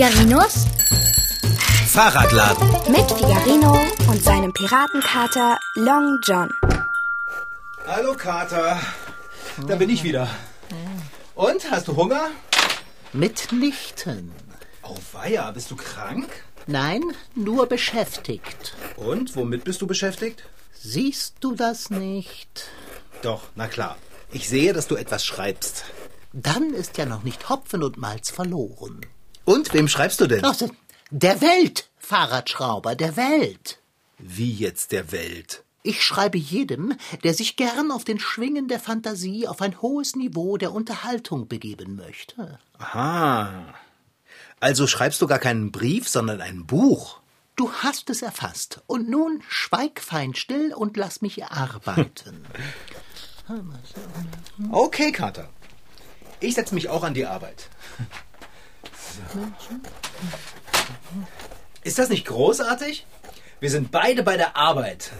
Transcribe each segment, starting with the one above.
Figarinos Fahrradladen. mit Figarino und seinem Piratenkater Long John. Hallo Kater. Da bin ich wieder. Und, hast du Hunger? Mitnichten. Oh weia, bist du krank? Nein, nur beschäftigt. Und, womit bist du beschäftigt? Siehst du das nicht? Doch, na klar. Ich sehe, dass du etwas schreibst. Dann ist ja noch nicht Hopfen und Malz verloren. Und, wem schreibst du denn? Ach, der Welt, Fahrradschrauber, der Welt. Wie jetzt der Welt? Ich schreibe jedem, der sich gern auf den Schwingen der Fantasie auf ein hohes Niveau der Unterhaltung begeben möchte. Aha. Also schreibst du gar keinen Brief, sondern ein Buch. Du hast es erfasst. Und nun schweig fein still und lass mich arbeiten. Okay, Kater. Ich setze mich auch an die Arbeit. Ist das nicht großartig? Wir sind beide bei der Arbeit.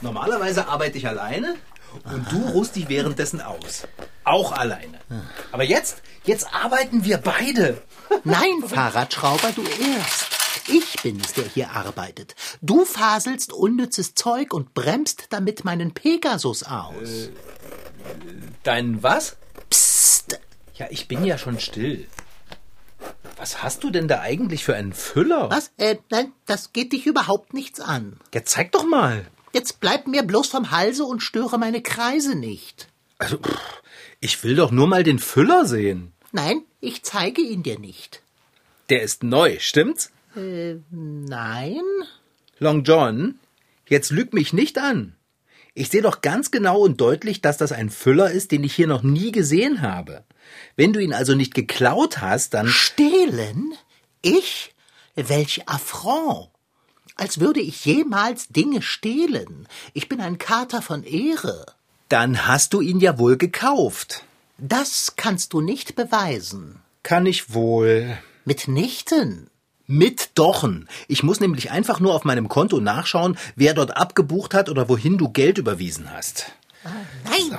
Normalerweise arbeite ich alleine und du ruhst dich währenddessen aus. Auch alleine. Aber jetzt, jetzt arbeiten wir beide. Nein, Fahrradschrauber, du erst. Ich bin es, der hier arbeitet. Du faselst unnützes Zeug und bremst damit meinen Pegasus aus. Dein was? Psst. Ja, ich bin ja schon still. Was hast du denn da eigentlich für einen Füller? Was? Äh, nein, das geht dich überhaupt nichts an. Ja, zeig doch mal. Jetzt bleib mir bloß vom Halse und störe meine Kreise nicht. Also, pff, ich will doch nur mal den Füller sehen. Nein, ich zeige ihn dir nicht. Der ist neu, stimmt's? Äh, nein? Long John, jetzt lüg mich nicht an. Ich sehe doch ganz genau und deutlich, dass das ein Füller ist, den ich hier noch nie gesehen habe. Wenn du ihn also nicht geklaut hast, dann. Stehlen? Ich? Welch Affront! Als würde ich jemals Dinge stehlen. Ich bin ein Kater von Ehre. Dann hast du ihn ja wohl gekauft. Das kannst du nicht beweisen. Kann ich wohl. Mitnichten. Mit Dochen. Ich muss nämlich einfach nur auf meinem Konto nachschauen, wer dort abgebucht hat oder wohin du Geld überwiesen hast. Nein.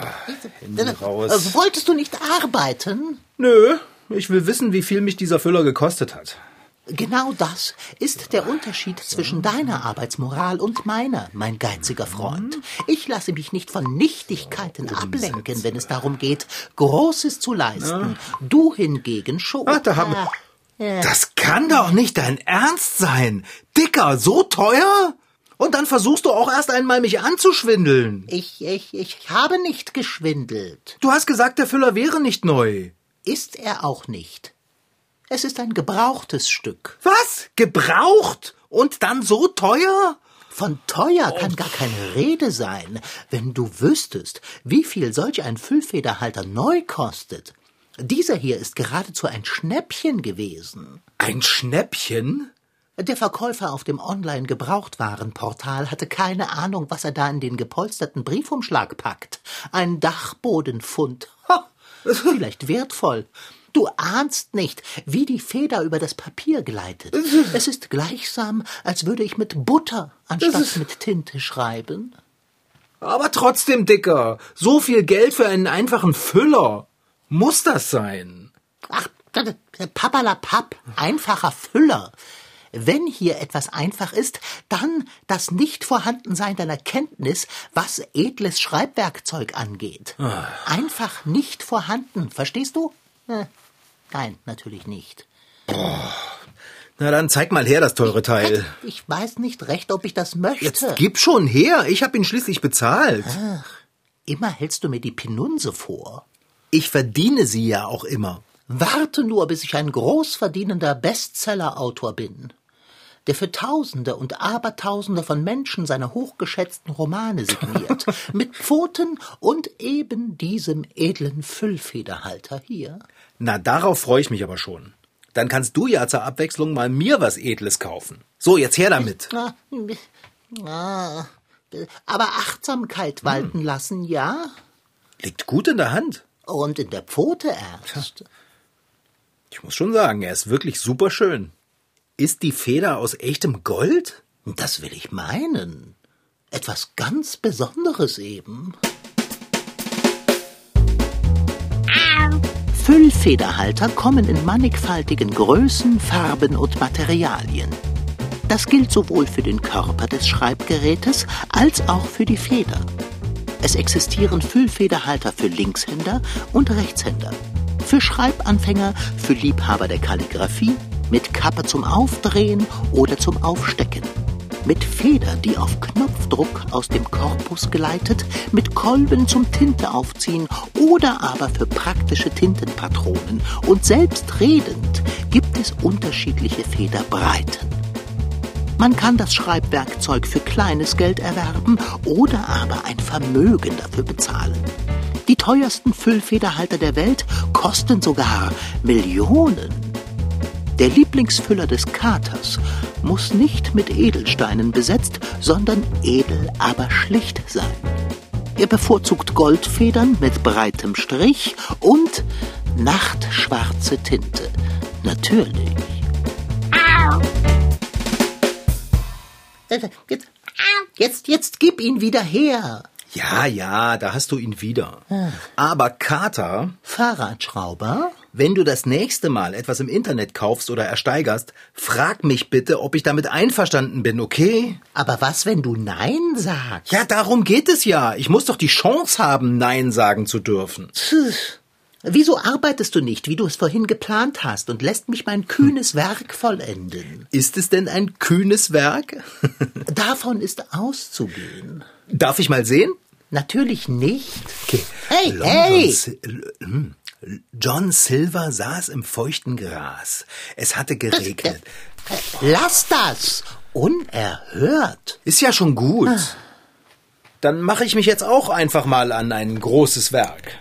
Hände raus. Äh, Wolltest du nicht arbeiten? Nö, ich will wissen, wie viel mich dieser Füller gekostet hat. Genau das ist der Unterschied zwischen deiner Arbeitsmoral und meiner, mein geiziger Freund. Ich lasse mich nicht von Nichtigkeiten ablenken, wenn es darum geht, Großes zu leisten. Du hingegen schon. Ach, da haben Das kann doch nicht dein Ernst sein. Dicker, so teuer? Und dann versuchst du auch erst einmal mich anzuschwindeln. Ich, ich, ich habe nicht geschwindelt. Du hast gesagt, der Füller wäre nicht neu. Ist er auch nicht. Es ist ein gebrauchtes Stück. Was? Gebraucht? Und dann so teuer? Von teuer kann gar keine Rede sein, wenn du wüsstest, wie viel solch ein Füllfederhalter neu kostet. Dieser hier ist geradezu ein Schnäppchen gewesen. Ein Schnäppchen? Der Verkäufer auf dem Online-Gebrauchtwarenportal hatte keine Ahnung, was er da in den gepolsterten Briefumschlag packt. Ein Dachbodenfund. Ha, vielleicht wertvoll. Du ahnst nicht, wie die Feder über das Papier gleitet. Es ist gleichsam, als würde ich mit Butter anstatt mit Tinte schreiben. Aber trotzdem, Dicker. So viel Geld für einen einfachen Füller. Muss das sein? Ach, papalapap, einfacher Füller. Wenn hier etwas einfach ist, dann das Nichtvorhandensein deiner Kenntnis, was edles Schreibwerkzeug angeht. Einfach nicht vorhanden, verstehst du? Äh, Nein, natürlich nicht. Na dann zeig mal her das teure Teil. Ich weiß nicht recht, ob ich das möchte. Jetzt gib schon her. Ich hab ihn schließlich bezahlt. Immer hältst du mir die Pinunse vor. Ich verdiene sie ja auch immer. Warte nur, bis ich ein großverdienender Bestsellerautor bin, der für Tausende und Abertausende von Menschen seine hochgeschätzten Romane signiert, mit Pfoten und eben diesem edlen Füllfederhalter hier. Na, darauf freue ich mich aber schon. Dann kannst du ja zur Abwechslung mal mir was Edles kaufen. So, jetzt her damit. Aber Achtsamkeit walten lassen, ja? Liegt gut in der Hand. Und in der Pfote erst. Ich muss schon sagen, er ist wirklich super schön. Ist die Feder aus echtem Gold? Das will ich meinen. Etwas ganz Besonderes eben. Füllfederhalter kommen in mannigfaltigen Größen, Farben und Materialien. Das gilt sowohl für den Körper des Schreibgerätes als auch für die Feder. Es existieren Füllfederhalter für Linkshänder und Rechtshänder, für Schreibanfänger, für Liebhaber der Kalligraphie, mit Kappe zum Aufdrehen oder zum Aufstecken, mit Feder, die auf Knopfdruck aus dem Korpus geleitet, mit Kolben zum Tinte aufziehen oder aber für praktische Tintenpatronen. Und selbstredend gibt es unterschiedliche Federbreiten. Man kann das Schreibwerkzeug für kleines Geld erwerben oder aber ein Vermögen dafür bezahlen. Die teuersten Füllfederhalter der Welt kosten sogar Millionen. Der Lieblingsfüller des Katers muss nicht mit Edelsteinen besetzt, sondern edel, aber schlicht sein. Er bevorzugt Goldfedern mit breitem Strich und nachtschwarze Tinte. Natürlich. Jetzt, jetzt, jetzt gib ihn wieder her. Ja, ja, da hast du ihn wieder. Aber Kater, Fahrradschrauber? wenn du das nächste Mal etwas im Internet kaufst oder ersteigerst, frag mich bitte, ob ich damit einverstanden bin, okay? Aber was, wenn du Nein sagst? Ja, darum geht es ja. Ich muss doch die Chance haben, Nein sagen zu dürfen. Puh. Wieso arbeitest du nicht, wie du es vorhin geplant hast, und lässt mich mein kühnes Werk vollenden? Ist es denn ein kühnes Werk? Davon ist auszugehen. Darf ich mal sehen? Natürlich nicht. Okay. Hey, Long hey! Hm. John Silver saß im feuchten Gras. Es hatte geregnet. Lass das! Unerhört. Ist ja schon gut. Dann mache ich mich jetzt auch einfach mal an ein großes Werk.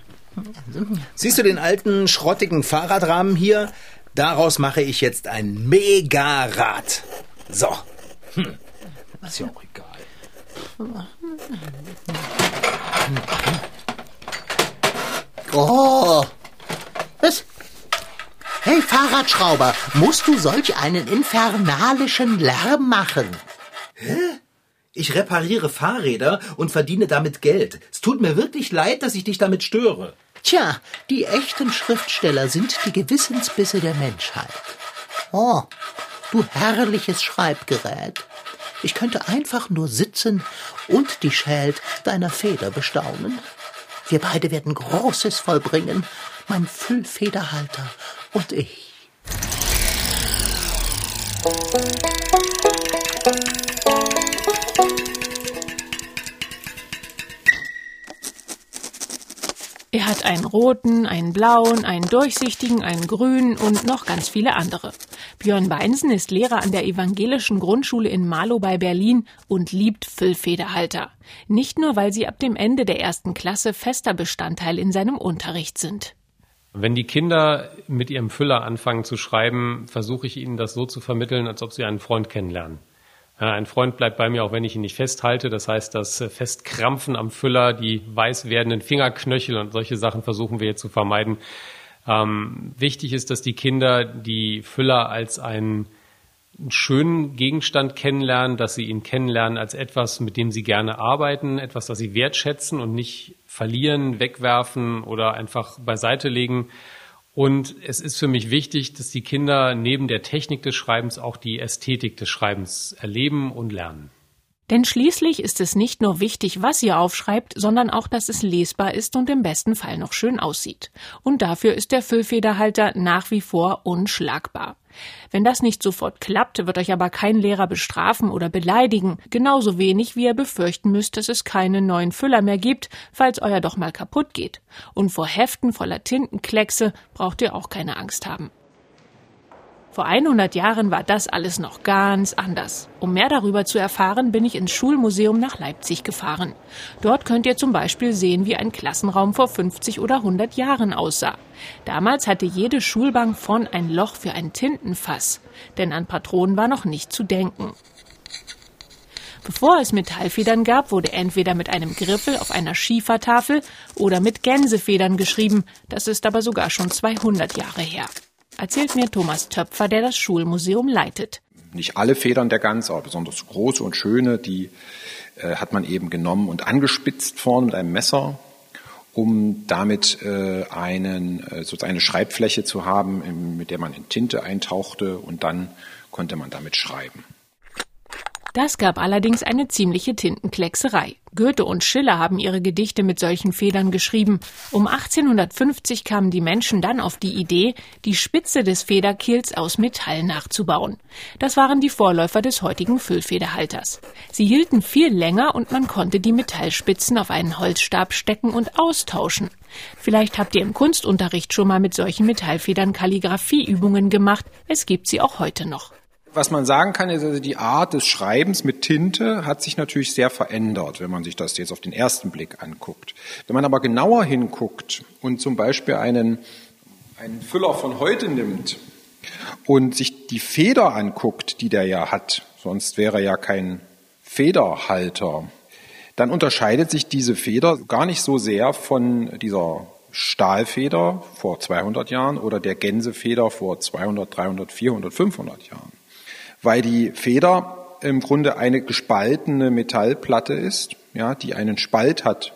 Siehst du den alten, schrottigen Fahrradrahmen hier? Daraus mache ich jetzt ein Megarad. So. Hm. Ist ja auch egal. Oh! Was? Hey, Fahrradschrauber, musst du solch einen infernalischen Lärm machen? Ich repariere Fahrräder und verdiene damit Geld. Es tut mir wirklich leid, dass ich dich damit störe. Tja, die echten Schriftsteller sind die Gewissensbisse der Menschheit. Oh, du herrliches Schreibgerät. Ich könnte einfach nur sitzen und die Schält deiner Feder bestaunen. Wir beide werden Großes vollbringen, mein Füllfederhalter und ich. Er hat einen roten, einen blauen, einen durchsichtigen, einen grünen und noch ganz viele andere. Björn Beinsen ist Lehrer an der evangelischen Grundschule in Marlow bei Berlin und liebt Füllfederhalter. Nicht nur, weil sie ab dem Ende der ersten Klasse fester Bestandteil in seinem Unterricht sind. Wenn die Kinder mit ihrem Füller anfangen zu schreiben, versuche ich ihnen das so zu vermitteln, als ob sie einen Freund kennenlernen. Ja, Ein Freund bleibt bei mir, auch wenn ich ihn nicht festhalte. Das heißt, das äh, Festkrampfen am Füller, die weiß werdenden Fingerknöchel und solche Sachen versuchen wir jetzt zu vermeiden. Ähm, wichtig ist, dass die Kinder die Füller als einen schönen Gegenstand kennenlernen, dass sie ihn kennenlernen als etwas, mit dem sie gerne arbeiten, etwas, das sie wertschätzen und nicht verlieren, wegwerfen oder einfach beiseite legen. Und es ist für mich wichtig, dass die Kinder neben der Technik des Schreibens auch die Ästhetik des Schreibens erleben und lernen. Denn schließlich ist es nicht nur wichtig, was ihr aufschreibt, sondern auch, dass es lesbar ist und im besten Fall noch schön aussieht. Und dafür ist der Füllfederhalter nach wie vor unschlagbar. Wenn das nicht sofort klappt, wird euch aber kein Lehrer bestrafen oder beleidigen, genauso wenig wie ihr befürchten müsst, dass es keine neuen Füller mehr gibt, falls euer doch mal kaputt geht. Und vor Heften voller Tintenkleckse braucht ihr auch keine Angst haben. Vor 100 Jahren war das alles noch ganz anders. Um mehr darüber zu erfahren, bin ich ins Schulmuseum nach Leipzig gefahren. Dort könnt ihr zum Beispiel sehen, wie ein Klassenraum vor 50 oder 100 Jahren aussah. Damals hatte jede Schulbank vorn ein Loch für ein Tintenfass, denn an Patronen war noch nicht zu denken. Bevor es Metallfedern gab, wurde entweder mit einem Griffel auf einer Schiefertafel oder mit Gänsefedern geschrieben. Das ist aber sogar schon 200 Jahre her erzählt mir Thomas Töpfer, der das Schulmuseum leitet. Nicht alle Federn der Gans, aber besonders große und schöne, die äh, hat man eben genommen und angespitzt vorne mit einem Messer. um damit äh, einen, äh, sozusagen eine Schreibfläche zu haben, mit der man in Tinte eintauchte und dann konnte man damit schreiben. Das gab allerdings eine ziemliche Tintenkleckserei. Goethe und Schiller haben ihre Gedichte mit solchen Federn geschrieben. Um 1850 kamen die Menschen dann auf die Idee, die Spitze des Federkehls aus Metall nachzubauen. Das waren die Vorläufer des heutigen Füllfederhalters. Sie hielten viel länger und man konnte die Metallspitzen auf einen Holzstab stecken und austauschen. Vielleicht habt ihr im Kunstunterricht schon mal mit solchen Metallfedern Kalligraphieübungen gemacht. Es gibt sie auch heute noch. Was man sagen kann, ist also die Art des Schreibens mit Tinte hat sich natürlich sehr verändert, wenn man sich das jetzt auf den ersten Blick anguckt. Wenn man aber genauer hinguckt und zum Beispiel einen, einen Füller von heute nimmt und sich die Feder anguckt, die der ja hat, sonst wäre er ja kein Federhalter, dann unterscheidet sich diese Feder gar nicht so sehr von dieser Stahlfeder vor 200 Jahren oder der Gänsefeder vor 200, 300, 400, 500 Jahren weil die Feder im Grunde eine gespaltene Metallplatte ist, ja, die einen Spalt hat.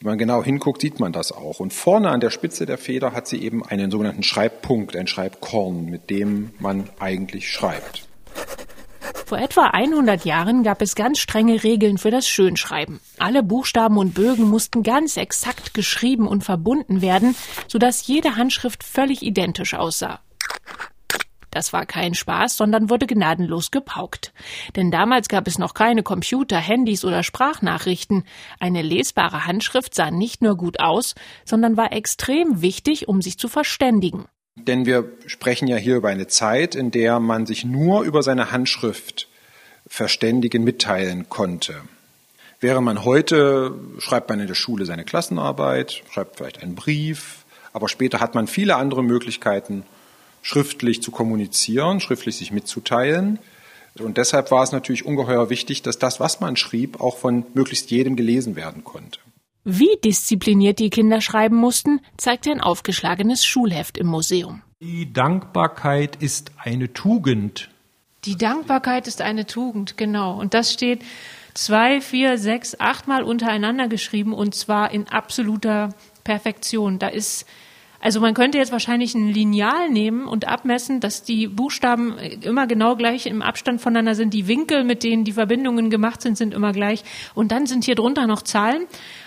Wenn man genau hinguckt, sieht man das auch. Und vorne an der Spitze der Feder hat sie eben einen sogenannten Schreibpunkt, ein Schreibkorn, mit dem man eigentlich schreibt. Vor etwa 100 Jahren gab es ganz strenge Regeln für das Schönschreiben. Alle Buchstaben und Bögen mussten ganz exakt geschrieben und verbunden werden, sodass jede Handschrift völlig identisch aussah. Das war kein Spaß, sondern wurde gnadenlos gepaukt. Denn damals gab es noch keine Computer, Handys oder Sprachnachrichten. Eine lesbare Handschrift sah nicht nur gut aus, sondern war extrem wichtig, um sich zu verständigen. Denn wir sprechen ja hier über eine Zeit, in der man sich nur über seine Handschrift verständigen, mitteilen konnte. Während man heute schreibt man in der Schule seine Klassenarbeit, schreibt vielleicht einen Brief, aber später hat man viele andere Möglichkeiten, schriftlich zu kommunizieren, schriftlich sich mitzuteilen. Und deshalb war es natürlich ungeheuer wichtig, dass das, was man schrieb, auch von möglichst jedem gelesen werden konnte. Wie diszipliniert die Kinder schreiben mussten, zeigt ein aufgeschlagenes Schulheft im Museum. Die Dankbarkeit ist eine Tugend. Die Dankbarkeit ist eine Tugend, genau. Und das steht zwei, vier, sechs, achtmal untereinander geschrieben und zwar in absoluter Perfektion. Da ist also man könnte jetzt wahrscheinlich ein Lineal nehmen und abmessen, dass die Buchstaben immer genau gleich im Abstand voneinander sind. Die Winkel, mit denen die Verbindungen gemacht sind, sind immer gleich. Und dann sind hier drunter noch Zahlen,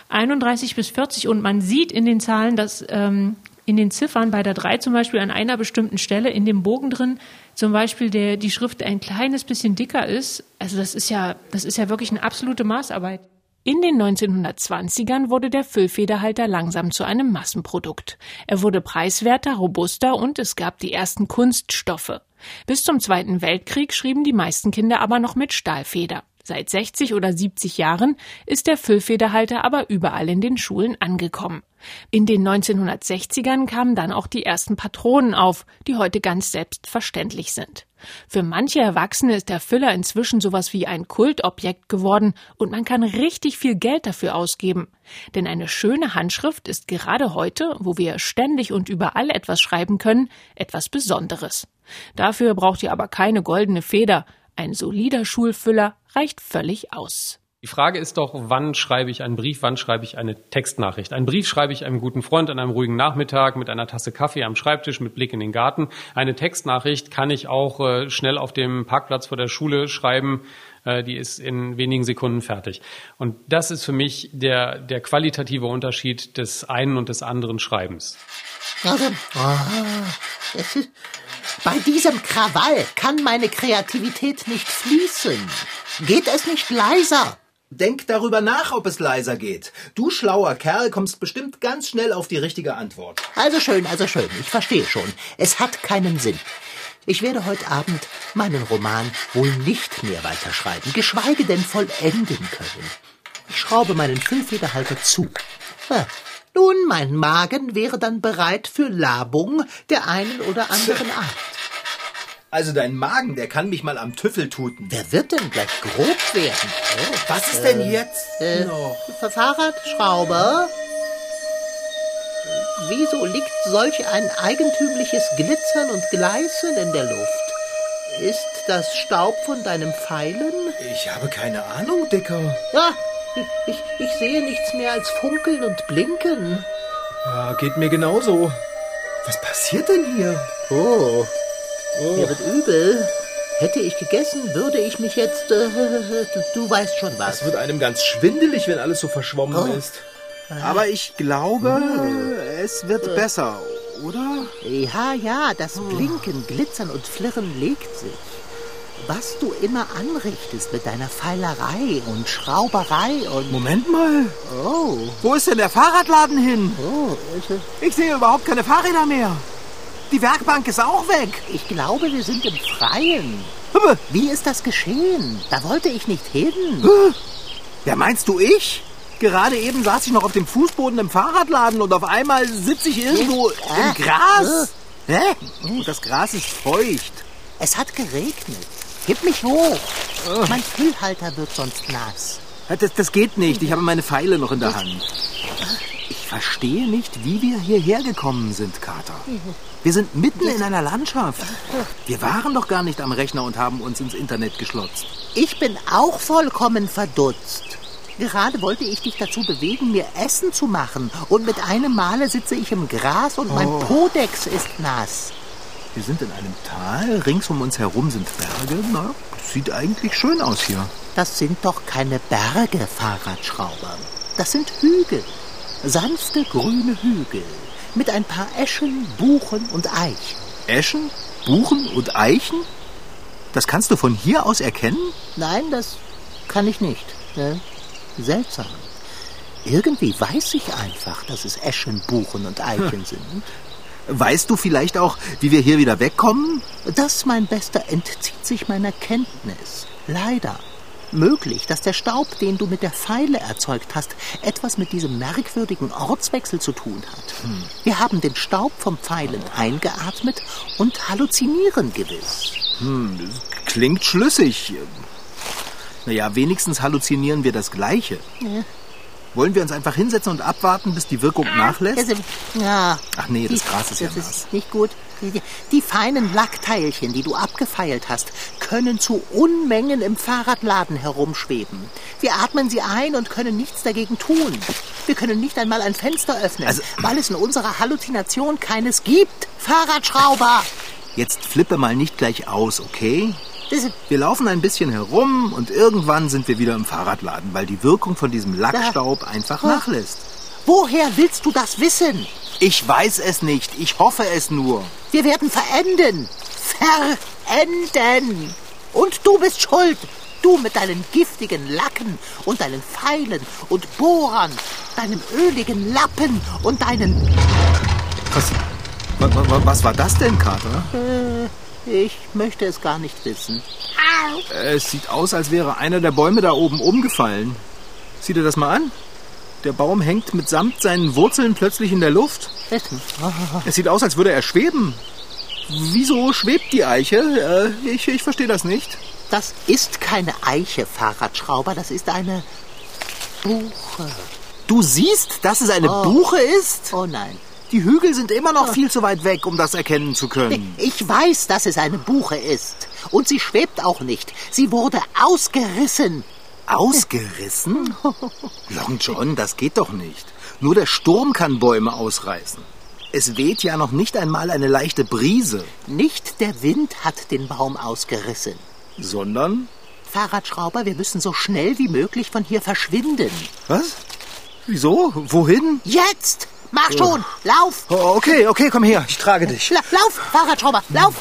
31 bis 40. Und man sieht in den Zahlen, dass ähm, in den Ziffern bei der 3 zum Beispiel an einer bestimmten Stelle in dem Bogen drin zum Beispiel der, die Schrift ein kleines bisschen dicker ist. Also das ist ja, das ist ja wirklich eine absolute Maßarbeit. In den 1920ern wurde der Füllfederhalter langsam zu einem Massenprodukt. Er wurde preiswerter, robuster und es gab die ersten Kunststoffe. Bis zum Zweiten Weltkrieg schrieben die meisten Kinder aber noch mit Stahlfeder. Seit 60 oder 70 Jahren ist der Füllfederhalter aber überall in den Schulen angekommen. In den 1960ern kamen dann auch die ersten Patronen auf, die heute ganz selbstverständlich sind. Für manche Erwachsene ist der Füller inzwischen sowas wie ein Kultobjekt geworden und man kann richtig viel Geld dafür ausgeben. Denn eine schöne Handschrift ist gerade heute, wo wir ständig und überall etwas schreiben können, etwas Besonderes. Dafür braucht ihr aber keine goldene Feder. Ein solider Schulfüller reicht völlig aus. Die Frage ist doch, wann schreibe ich einen Brief, wann schreibe ich eine Textnachricht? Einen Brief schreibe ich einem guten Freund an einem ruhigen Nachmittag mit einer Tasse Kaffee am Schreibtisch mit Blick in den Garten. Eine Textnachricht kann ich auch äh, schnell auf dem Parkplatz vor der Schule schreiben. Äh, die ist in wenigen Sekunden fertig. Und das ist für mich der, der qualitative Unterschied des einen und des anderen Schreibens. Also, oh, ist, bei diesem Krawall kann meine Kreativität nicht fließen. Geht es nicht leiser? Denk darüber nach, ob es leiser geht. Du schlauer Kerl kommst bestimmt ganz schnell auf die richtige Antwort. Also schön, also schön. Ich verstehe schon. Es hat keinen Sinn. Ich werde heute Abend meinen Roman wohl nicht mehr weiterschreiben, geschweige denn vollenden können. Ich schraube meinen Füllfederhalter zu. Ja, nun, mein Magen wäre dann bereit für Labung der einen oder anderen Art. Also dein Magen, der kann mich mal am Tüffel tuten. Wer wird denn gleich grob werden? Oh, Was ist denn jetzt äh, noch? Fahrradschrauber? Wieso liegt solch ein eigentümliches Glitzern und Gleißen in der Luft? Ist das Staub von deinem Pfeilen? Ich habe keine Ahnung, Dicker. Ja, Ich, ich, ich sehe nichts mehr als Funkeln und Blinken. Ja, geht mir genauso. Was passiert denn hier? Oh, mir wird übel. Hätte ich gegessen, würde ich mich jetzt. Äh, du, du weißt schon was. Es wird einem ganz schwindelig, wenn alles so verschwommen Oh. ist. Aber ich glaube, es wird besser, oder? Ja, ja, das Blinken, Glitzern und Flirren legt sich. Was du immer anrichtest mit deiner Feilerei und Schrauberei und. Moment mal. Oh, Wo ist denn der Fahrradladen hin? oh, ich, Ich sehe überhaupt keine Fahrräder mehr. Die Werkbank ist auch weg. ich glaube, wir sind im Freien. Wie ist das geschehen? Da wollte ich nicht hin. Ja, meinst du ich? Gerade eben saß ich noch auf dem Fußboden im Fahrradladen und auf einmal sitze ich irgendwo im Gras. Hä? Und das Gras ist feucht. Es hat geregnet. Gib mich hoch. Mein Füllhalter wird sonst nass. Das, das geht nicht. Ich habe meine Pfeile noch in der Hand. Ich verstehe nicht, wie wir hierher gekommen sind, Kater. Wir sind mitten in einer Landschaft. Wir waren doch gar nicht am Rechner und haben uns ins Internet geschlotzt. Ich bin auch vollkommen verdutzt. Gerade wollte ich dich dazu bewegen, mir Essen zu machen. Und mit einem Male sitze ich im Gras und mein Podex ist nass. Wir sind in einem Tal. Rings um uns herum sind Berge. Na, sieht eigentlich schön aus hier. Das sind doch keine Berge, Fahrradschrauber. Das sind Hügel. Sanfte grüne Hügel. Mit ein paar Eschen, Buchen und Eichen. Eschen, Buchen und Eichen? Das kannst du von hier aus erkennen? Nein, das kann ich nicht. Ne? Seltsam. Irgendwie weiß ich einfach, dass es Eschen, Buchen und Eichen sind. Weißt du vielleicht auch, wie wir hier wieder wegkommen? Das, mein Bester, entzieht sich meiner Kenntnis. Leider. Möglich, dass der Staub, den du mit der Pfeile erzeugt hast, etwas mit diesem merkwürdigen Ortswechsel zu tun hat. Wir haben den Staub vom Pfeilen eingeatmet und halluzinieren gewiss. Klingt schlüssig. Naja, wenigstens halluzinieren wir das Gleiche. Wollen wir uns einfach hinsetzen und abwarten, bis die Wirkung nachlässt? Also, ja. Ach nee, das Gras ist ja das nass. ist nicht gut. Die, die, feinen Lackteilchen, die du abgefeilt hast, können zu Unmengen im Fahrradladen herumschweben. Wir atmen sie ein und können nichts dagegen tun. Wir können nicht einmal ein Fenster öffnen, Also- weil es in unserer Halluzination keines gibt. Fahrradschrauber! Jetzt flippe mal nicht gleich aus, okay? Wir laufen ein bisschen herum und irgendwann sind wir wieder im Fahrradladen, weil die Wirkung von diesem Lackstaub einfach nachlässt. woher willst du das wissen? Ich weiß es nicht, ich hoffe es nur. Wir werden verenden. Verenden. Und du bist schuld. Du mit deinen giftigen Lacken und deinen Pfeilen und Bohrern, deinem öligen Lappen und deinen... Was, wa- wa- was war das denn, Kater? Ich möchte es gar nicht wissen. Es sieht aus, als wäre einer der Bäume da oben umgefallen. Sieh dir das mal an. Der Baum hängt mitsamt seinen Wurzeln plötzlich in der Luft. Es sieht aus, als würde er schweben. Wieso schwebt die Eiche? Äh, ich, ich verstehe das nicht. Das ist keine Eiche, Fahrradschrauber, das ist eine Buche. Du siehst, dass es eine Oh. Buche ist? Oh nein. Die Hügel sind immer noch viel zu weit weg, um das erkennen zu können. Ich weiß, dass es eine Buche ist. Und sie schwebt auch nicht. Sie wurde ausgerissen. Ausgerissen? Long John, das geht doch nicht. Nur der Sturm kann Bäume ausreißen. Es weht ja noch nicht einmal eine leichte Brise, Nicht der Wind hat den Baum ausgerissen. sondern... Fahrradschrauber, wir müssen so schnell wie möglich von hier verschwinden. Was? Wieso? Wohin? Jetzt! Mach schon! Lauf! Oh, okay, okay, komm her, ich trage dich. La lauf, Fahrradschrauber! Lauf!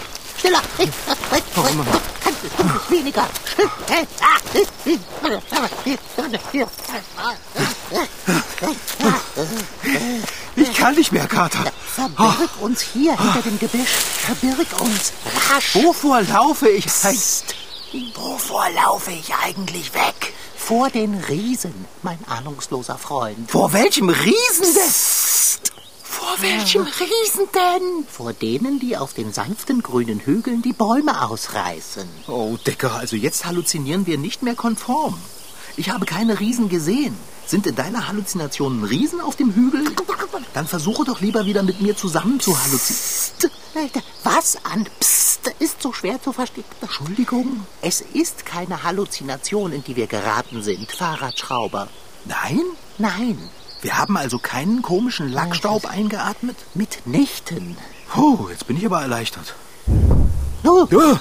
Schneller! Hey, hey, Weniger! Ich kann nicht mehr, Kater. Verbirg uns hier hinter dem Gebüsch. Verbirg uns. Rasch! Wovor laufe ich? Psst. Wovor laufe ich eigentlich weg? Vor den Riesen, mein ahnungsloser Freund. Vor welchem Riesen denn? Vor welchem Riesen denn? Vor denen, die auf den sanften grünen Hügeln die Bäume ausreißen. Oh, Decker, also jetzt halluzinieren wir nicht mehr konform. Ich habe keine Riesen gesehen. Sind in deiner Halluzination Riesen auf dem Hügel? Dann versuche doch lieber wieder mit mir zusammen zu halluzinieren. Was an Psst ist so schwer zu verstehen. Entschuldigung? Es ist keine Halluzination, in die wir geraten sind, Fahrradschrauber. Nein? Nein, Wir haben also keinen komischen Lackstaub eingeatmet? mitnichten. Oh, jetzt bin ich aber erleichtert. Oh, Ja.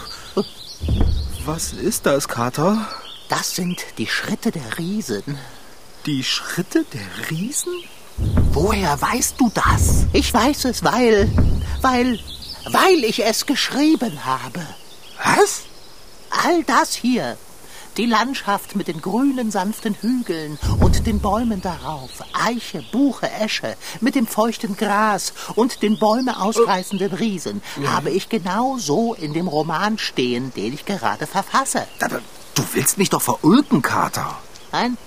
Was ist das, Kater? das sind die Schritte der Riesen. Die Schritte der Riesen? Woher weißt du das? Ich weiß es, weil, weil, weil ich es geschrieben habe. Was? All das hier. Die Landschaft mit den grünen, sanften Hügeln und den Bäumen darauf, Eiche, Buche, Esche, mit dem feuchten Gras und den Bäume ausreißenden Riesen, habe ich genau so in dem Roman stehen, den ich gerade verfasse. Aber du willst mich doch verulken, Kater. Nein,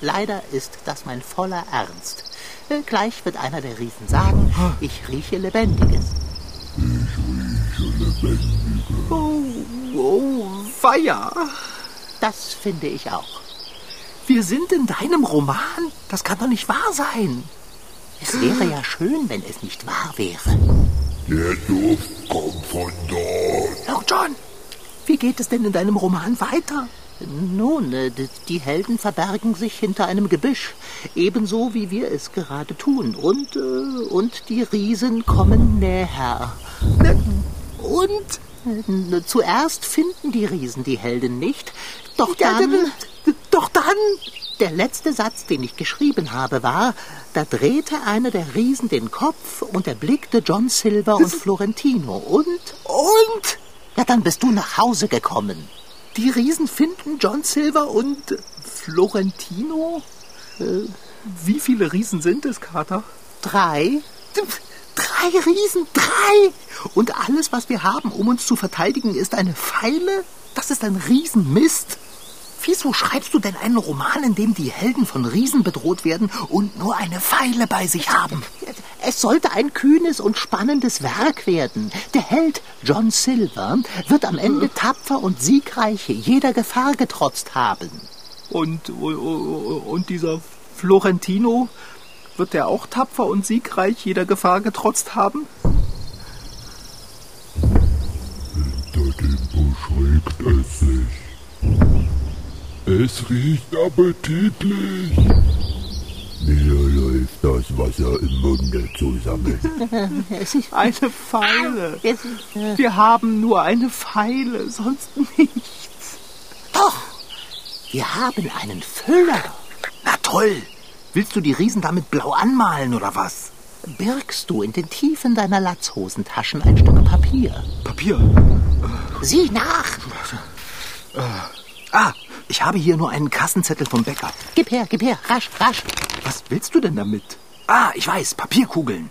leider ist das mein voller Ernst. Äh, Gleich wird einer der Riesen sagen, ich rieche Lebendiges. Oh, oh, Feier. Das finde ich auch. Wir sind in deinem Roman? Das kann doch nicht wahr sein. Es wäre ja schön, wenn es nicht wahr wäre. Der Duft kommt von dort. Oh, John, wie geht es denn in deinem Roman weiter? Nun, äh, die Helden verbergen sich hinter einem Gebüsch, ebenso wie wir es gerade tun. Und, äh, und die Riesen kommen näher. Und? Zuerst finden die Riesen die Helden nicht, doch Ja, dann... d- doch dann? Der letzte Satz, den ich geschrieben habe, war, da drehte einer der Riesen den Kopf und erblickte John Silver und Florentino. Und? Und? Ja, dann bist du nach Hause gekommen. Die Riesen finden John Silver und Florentino? Äh, wie viele Riesen sind es, Kater? Drei? Drei Riesen, drei! Und alles, was wir haben, um uns zu verteidigen, ist eine Pfeile? Das ist ein Riesenmist. Wieso schreibst du denn einen Roman, in dem die Helden von Riesen bedroht werden und nur eine Pfeile bei sich haben? Es sollte ein kühnes und spannendes Werk werden. Der Held John Silver wird am Ende tapfer und siegreich jeder Gefahr getrotzt haben. Und, und dieser Florentino, wird der auch tapfer und siegreich jeder Gefahr getrotzt haben? Hinter dem Busch regt es sich. Es riecht appetitlich. Mir läuft das Wasser im Munde zusammen. Es ist, Eine Pfeile. Wir haben nur eine Pfeile, sonst nichts. doch, wir haben einen Füller. Na toll. Willst du die Riesen damit blau anmalen oder was? Birgst du in den Tiefen deiner Latzhosentaschen ein Stück Papier? Papier. Sieh nach! Ah, ich habe hier nur einen Kassenzettel vom Bäcker. Gib her, gib her, rasch, rasch. Was willst du denn damit? Ah, ich weiß, Papierkugeln.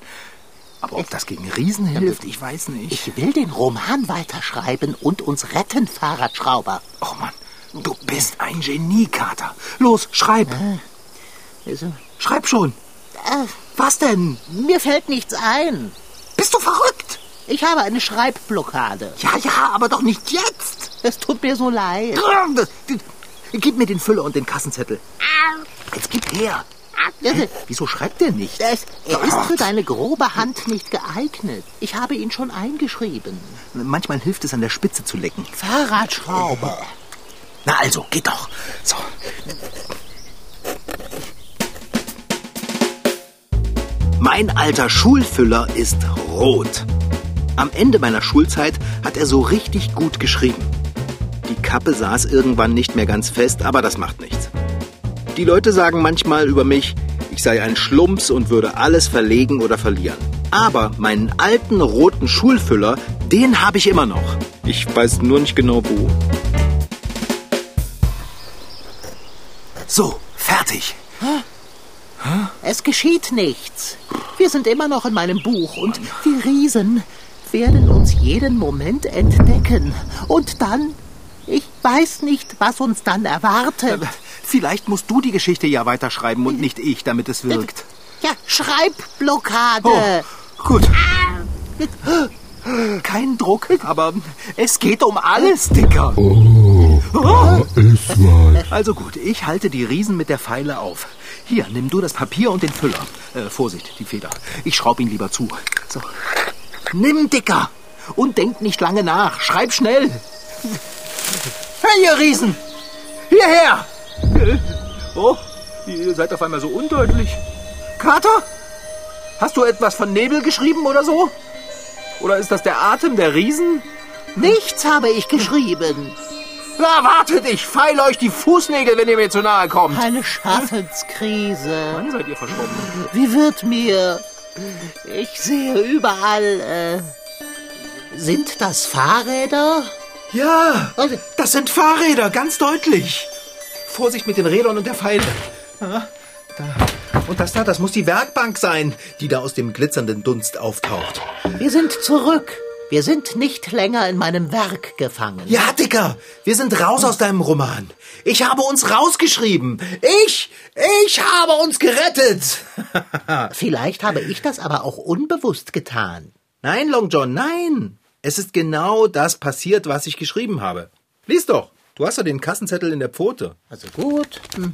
Aber ob das gegen Riesen hilft, ich weiß nicht. Ich will den Roman weiterschreiben und uns retten, Fahrradschrauber. oh Mann, du bist ein Genie, Kater. Los, schreib. Also, Schreib schon. äh, Was denn? mir fällt nichts ein. Bist du verrückt? Ich habe eine Schreibblockade. Ja, ja, aber doch nicht jetzt. Es tut mir so leid. Gib mir den Füller und den Kassenzettel. Jetzt gib her. Also, Wieso schreibt der nicht? es, er ist für deine grobe Hand nicht geeignet. Ich habe ihn schon eingeschrieben. Manchmal hilft es, an der Spitze zu lecken. Fahrradschrauber. Na also, geht doch. So. Mein alter Schulfüller ist rot. Am Ende meiner Schulzeit hat er so richtig gut geschrieben. Die Kappe saß irgendwann nicht mehr ganz fest, aber das macht nichts. Die Leute sagen manchmal über mich, ich sei ein Schlumps und würde alles verlegen oder verlieren. Aber meinen alten roten Schulfüller, den habe ich immer noch. Ich weiß nur nicht genau wo. So, fertig. Es geschieht nichts. Wir sind immer noch in meinem Buch und die Riesen werden uns jeden Moment entdecken. Und dann, ich weiß nicht, was uns dann erwartet. Vielleicht musst du die Geschichte ja weiterschreiben und nicht ich, damit es wirkt. Ja, Schreibblockade. Oh, gut. Kein Druck, aber es geht um alles, Dicker. Oh, da ist was. Also gut, ich halte die Riesen mit der Pfeile auf. Hier, nimm du das Papier und den Füller. Äh, Vorsicht, die Feder. Ich schraub ihn lieber zu. So. Nimm, Dicker. Und denk nicht lange nach. Schreib schnell. Hey, ihr Riesen! Hierher! Oh, ihr seid auf einmal so undeutlich. Kater? Hast du etwas von Nebel geschrieben oder so? Oder ist das der Atem der Riesen? Nichts habe ich geschrieben. Na, wartet, ich feile euch die Fußnägel, wenn ihr mir zu nahe kommt. Eine Schaffenskrise. Wann seid ihr verschwunden? Wie wird mir? Ich sehe überall, äh, sind das Fahrräder? Ja, das sind Fahrräder, ganz deutlich. Vorsicht mit den Rädern und der Pfeile. Ja, da. Und das da, das muss die Werkbank sein, die da aus dem glitzernden Dunst auftaucht. Wir sind zurück. Wir sind nicht länger in meinem Werk gefangen. Ja, Dicker, wir sind raus aus deinem Roman. Ich habe uns rausgeschrieben. Ich, ich habe uns gerettet. Vielleicht habe ich das aber auch unbewusst getan. Nein, Long John, nein. Es ist genau das passiert, was ich geschrieben habe. Lies doch. Du hast ja den Kassenzettel in der Pfote. Also gut. Hm.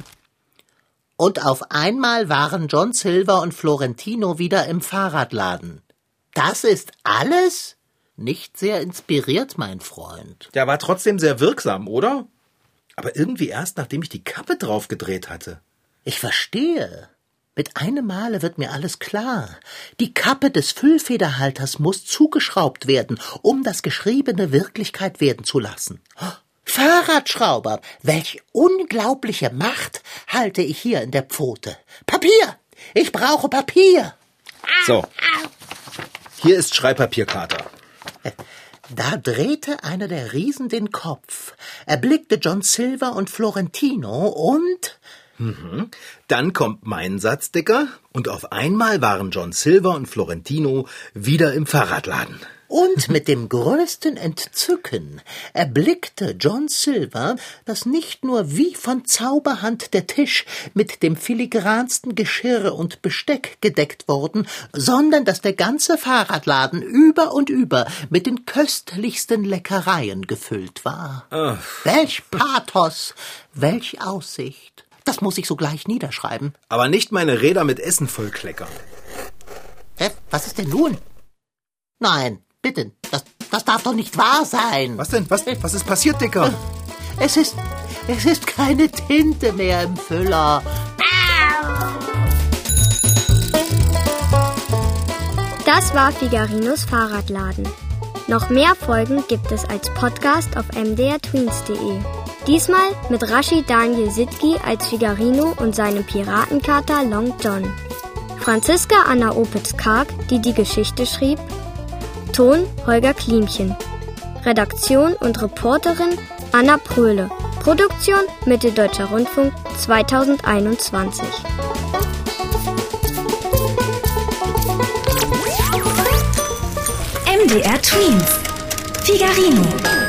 Und auf einmal waren John Silver und Florentino wieder im Fahrradladen. Das ist alles? Nicht sehr inspiriert, mein Freund. Der war trotzdem sehr wirksam, oder? Aber irgendwie erst, nachdem ich die Kappe draufgedreht hatte. Ich verstehe. Mit einem Male wird mir alles klar. Die Kappe des Füllfederhalters muss zugeschraubt werden, um das Geschriebene Wirklichkeit werden zu lassen. Fahrradschrauber, welch unglaubliche Macht halte ich hier in der Pfote. Papier! Ich brauche Papier! So. Hier ist Schreibpapierkater. Da drehte einer der Riesen den Kopf, erblickte John Silver und Florentino und Mhm. Dann kommt mein Satz, Dicker, und auf einmal waren John Silver und Florentino wieder im Fahrradladen. Und mit dem größten Entzücken erblickte John Silver, dass nicht nur wie von Zauberhand der Tisch mit dem filigransten Geschirr und Besteck gedeckt worden, sondern dass der ganze Fahrradladen über und über mit den köstlichsten Leckereien gefüllt war. Ach. Welch Pathos, welch Aussicht. Das muss ich sogleich niederschreiben. Aber nicht meine Räder mit Essen vollkleckern. Hä? Was ist denn nun? Nein, bitte, das, das darf doch nicht wahr sein. Was denn? Was, was ist passiert, Dicker? Es ist, es ist keine Tinte mehr im Füller. Das war Figarinos Fahrradladen. Noch mehr Folgen gibt es als Podcast auf mdrtweens.de. Diesmal mit Rashid Daniel Sitki als Figarino und seinem Piratenkater Long John. Franziska Anna Opitz-Karg, die die Geschichte schrieb. Ton Holger Klimchen. Redaktion und Reporterin Anna Pröhle. Produktion Mitteldeutscher Rundfunk 2021. MDR Tweens. Figarino.